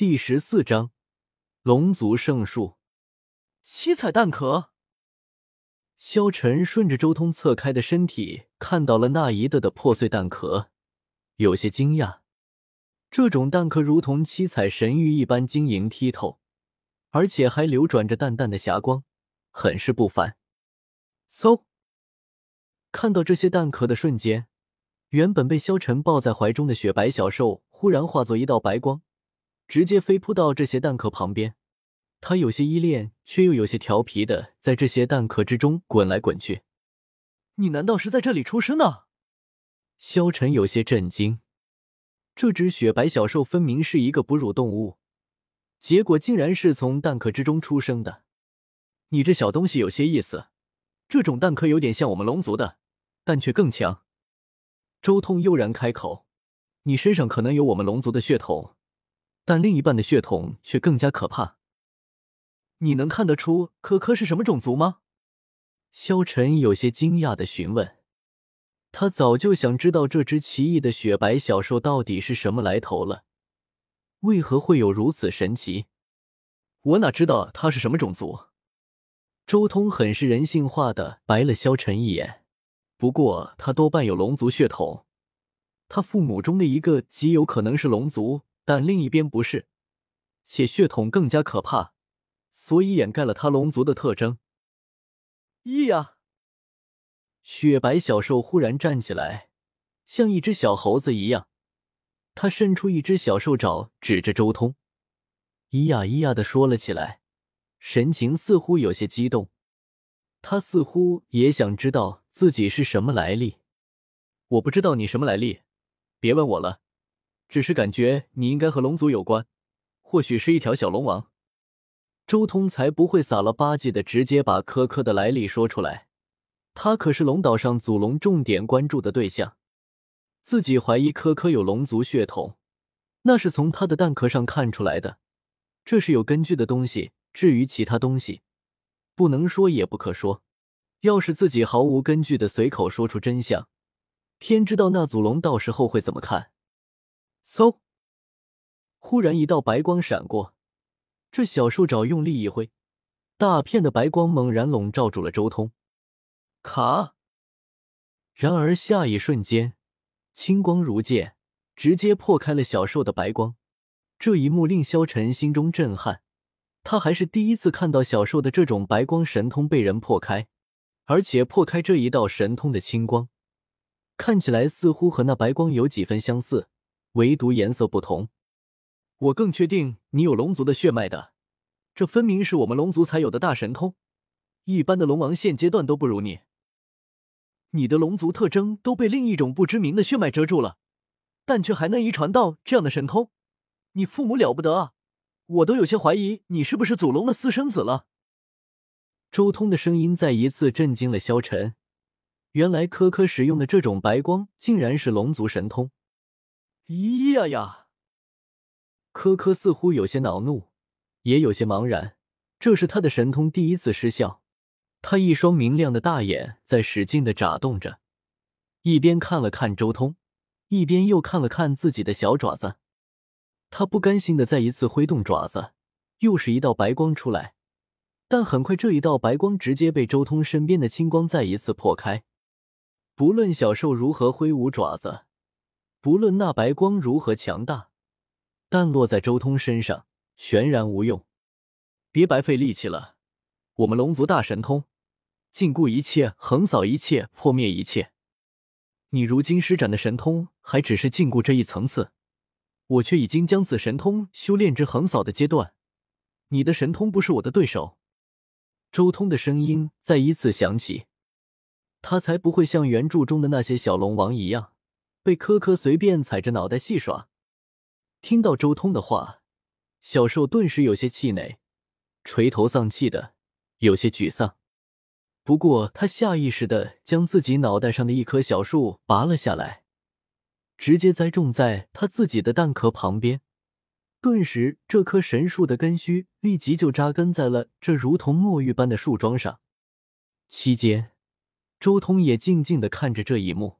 第十四章龙族圣树。七彩蛋壳。萧晨顺着周通侧开的身体，看到了那一的的破碎蛋壳，有些惊讶。这种蛋壳如同七彩神玉一般晶莹剔透，而且还流转着淡淡的霞光，很是不凡。嗖！看到这些蛋壳的瞬间，原本被萧晨抱在怀中的雪白小兽忽然化作一道白光。直接飞扑到这些蛋壳旁边，他有些依恋，却又有些调皮的在这些蛋壳之中滚来滚去。你难道是在这里出生的？萧晨有些震惊，这只雪白小兽分明是一个哺乳动物，结果竟然是从蛋壳之中出生的。你这小东西有些意思，这种蛋壳有点像我们龙族的，但却更强。周通悠然开口：“你身上可能有我们龙族的血统。”但另一半的血统却更加可怕。你能看得出科科是什么种族吗？萧晨有些惊讶的询问。他早就想知道这只奇异的雪白小兽到底是什么来头了，为何会有如此神奇？我哪知道它是什么种族？周通很是人性化的白了萧晨一眼。不过他多半有龙族血统，他父母中的一个极有可能是龙族。但另一边不是，且血统更加可怕，所以掩盖了他龙族的特征。咿呀！雪白小兽忽然站起来，像一只小猴子一样，他伸出一只小兽爪，指着周通，咿呀咿呀的说了起来，神情似乎有些激动。他似乎也想知道自己是什么来历。我不知道你什么来历，别问我了。只是感觉你应该和龙族有关，或许是一条小龙王。周通才不会撒了吧唧的直接把科科的来历说出来，他可是龙岛上祖龙重点关注的对象。自己怀疑科科有龙族血统，那是从他的蛋壳上看出来的，这是有根据的东西。至于其他东西，不能说也不可说。要是自己毫无根据的随口说出真相，天知道那祖龙到时候会怎么看。嗖！忽然一道白光闪过，这小兽爪用力一挥，大片的白光猛然笼罩住了周通。卡！然而下一瞬间，青光如剑，直接破开了小兽的白光。这一幕令萧晨心中震撼，他还是第一次看到小兽的这种白光神通被人破开，而且破开这一道神通的青光，看起来似乎和那白光有几分相似。唯独颜色不同，我更确定你有龙族的血脉的，这分明是我们龙族才有的大神通，一般的龙王现阶段都不如你。你的龙族特征都被另一种不知名的血脉遮住了，但却还能遗传到这样的神通，你父母了不得啊！我都有些怀疑你是不是祖龙的私生子了。周通的声音再一次震惊了萧晨，原来科科使用的这种白光竟然是龙族神通。咦呀呀！科科似乎有些恼怒，也有些茫然。这是他的神通第一次失效，他一双明亮的大眼在使劲的眨动着，一边看了看周通，一边又看了看自己的小爪子。他不甘心的再一次挥动爪子，又是一道白光出来，但很快这一道白光直接被周通身边的青光再一次破开。不论小兽如何挥舞爪子。不论那白光如何强大，但落在周通身上全然无用。别白费力气了，我们龙族大神通，禁锢一切，横扫一切，破灭一切。你如今施展的神通还只是禁锢这一层次，我却已经将此神通修炼至横扫的阶段。你的神通不是我的对手。周通的声音再一次响起，他才不会像原著中的那些小龙王一样。被科科随便踩着脑袋戏耍。听到周通的话，小兽顿时有些气馁，垂头丧气的，有些沮丧。不过他下意识的将自己脑袋上的一棵小树拔了下来，直接栽种在他自己的蛋壳旁边。顿时，这棵神树的根须立即就扎根在了这如同墨玉般的树桩上。期间，周通也静静的看着这一幕。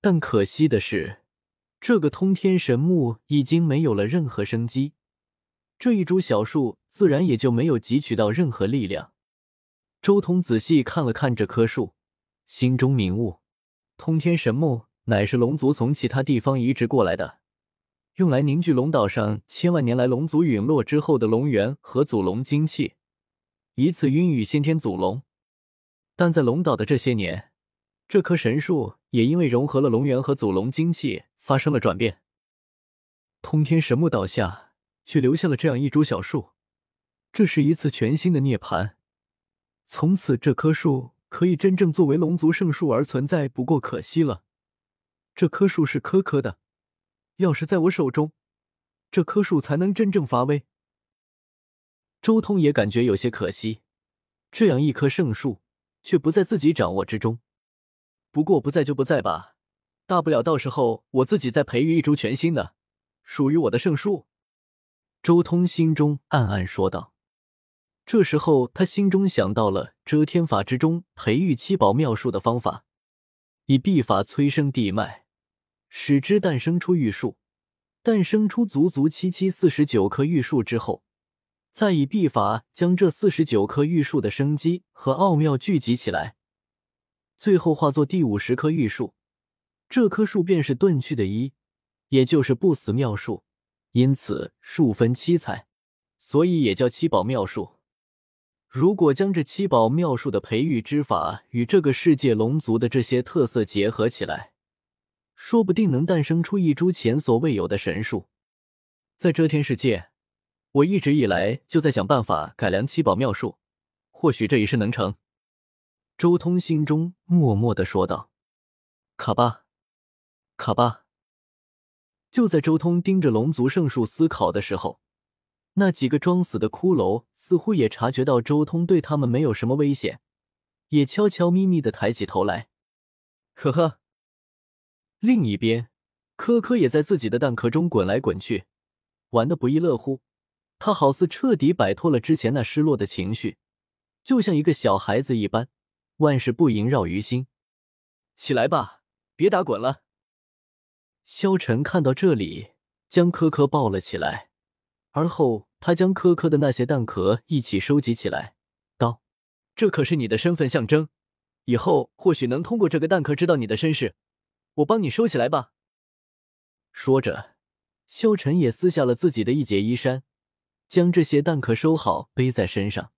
但可惜的是，这个通天神木已经没有了任何生机，这一株小树自然也就没有汲取到任何力量。周通仔细看了看这棵树，心中明悟：通天神木乃是龙族从其他地方移植过来的，用来凝聚龙岛上千万年来龙族陨落之后的龙元和祖龙精气，以此孕育先天祖龙。但在龙岛的这些年，这棵神树也因为融合了龙元和祖龙精气，发生了转变。通天神木倒下，却留下了这样一株小树，这是一次全新的涅槃。从此，这棵树可以真正作为龙族圣树而存在。不过可惜了，这棵树是柯柯的，要是在我手中，这棵树才能真正发威。周通也感觉有些可惜，这样一棵圣树却不在自己掌握之中。不过不在就不在吧，大不了到时候我自己再培育一株全新的。属于我的圣树，周通心中暗暗说道。这时候，他心中想到了遮天法之中培育七宝妙树的方法，以秘法催生地脉，使之诞生出玉树。诞生出足足七七四十九棵玉树之后，再以秘法将这四十九棵玉树的生机和奥妙聚集起来，最后化作第五十棵玉树。这棵树便是遁去的一。也就是不死妙树，因此树分七彩，所以也叫七宝妙树。如果将这七宝妙术的培育之法与这个世界龙族的这些特色结合起来，说不定能诞生出一株前所未有的神树。在遮天世界，我一直以来就在想办法改良七宝妙术，或许这一世能成。周通心中默默的说道：“卡巴，卡巴。”就在周通盯着龙族圣树思考的时候，那几个装死的骷髅似乎也察觉到周通对他们没有什么危险，也悄悄咪咪的抬起头来。呵呵。另一边，科科也在自己的蛋壳中滚来滚去，玩的不亦乐乎。他好似彻底摆脱了之前那失落的情绪，就像一个小孩子一般，万事不萦绕于心。起来吧，别打滚了。萧晨看到这里，将科科抱了起来，而后他将科科的那些蛋壳一起收集起来，道：“这可是你的身份象征，以后或许能通过这个蛋壳知道你的身世。我帮你收起来吧。”说着，萧晨也撕下了自己的一截衣衫，将这些蛋壳收好，背在身上。